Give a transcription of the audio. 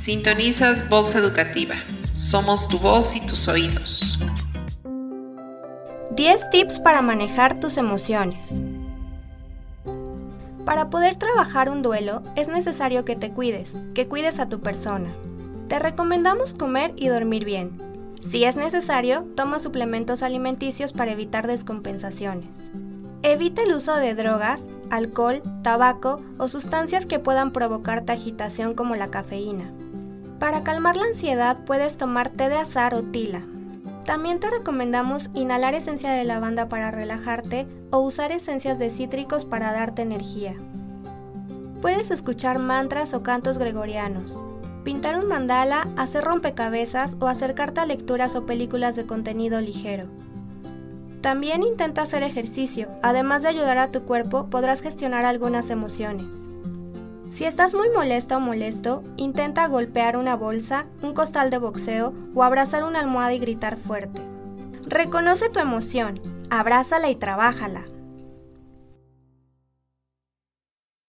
Sintonizas Voz Educativa. Somos tu voz y tus oídos. 10 tips para manejar tus emociones. Para poder trabajar un duelo es necesario que te cuides, que cuides a tu persona. Te recomendamos comer y dormir bien. Si es necesario, toma suplementos alimenticios para evitar descompensaciones. Evita el uso de drogas, alcohol, tabaco o sustancias que puedan provocarte agitación como la cafeína. Para calmar la ansiedad puedes tomar té de azar o tila. También te recomendamos inhalar esencia de lavanda para relajarte o usar esencias de cítricos para darte energía. Puedes escuchar mantras o cantos gregorianos, pintar un mandala, hacer rompecabezas o acercarte a lecturas o películas de contenido ligero. También intenta hacer ejercicio, además de ayudar a tu cuerpo podrás gestionar algunas emociones. Si estás muy molesta o molesto, intenta golpear una bolsa, un costal de boxeo o abrazar una almohada y gritar fuerte. Reconoce tu emoción, abrázala y trabájala.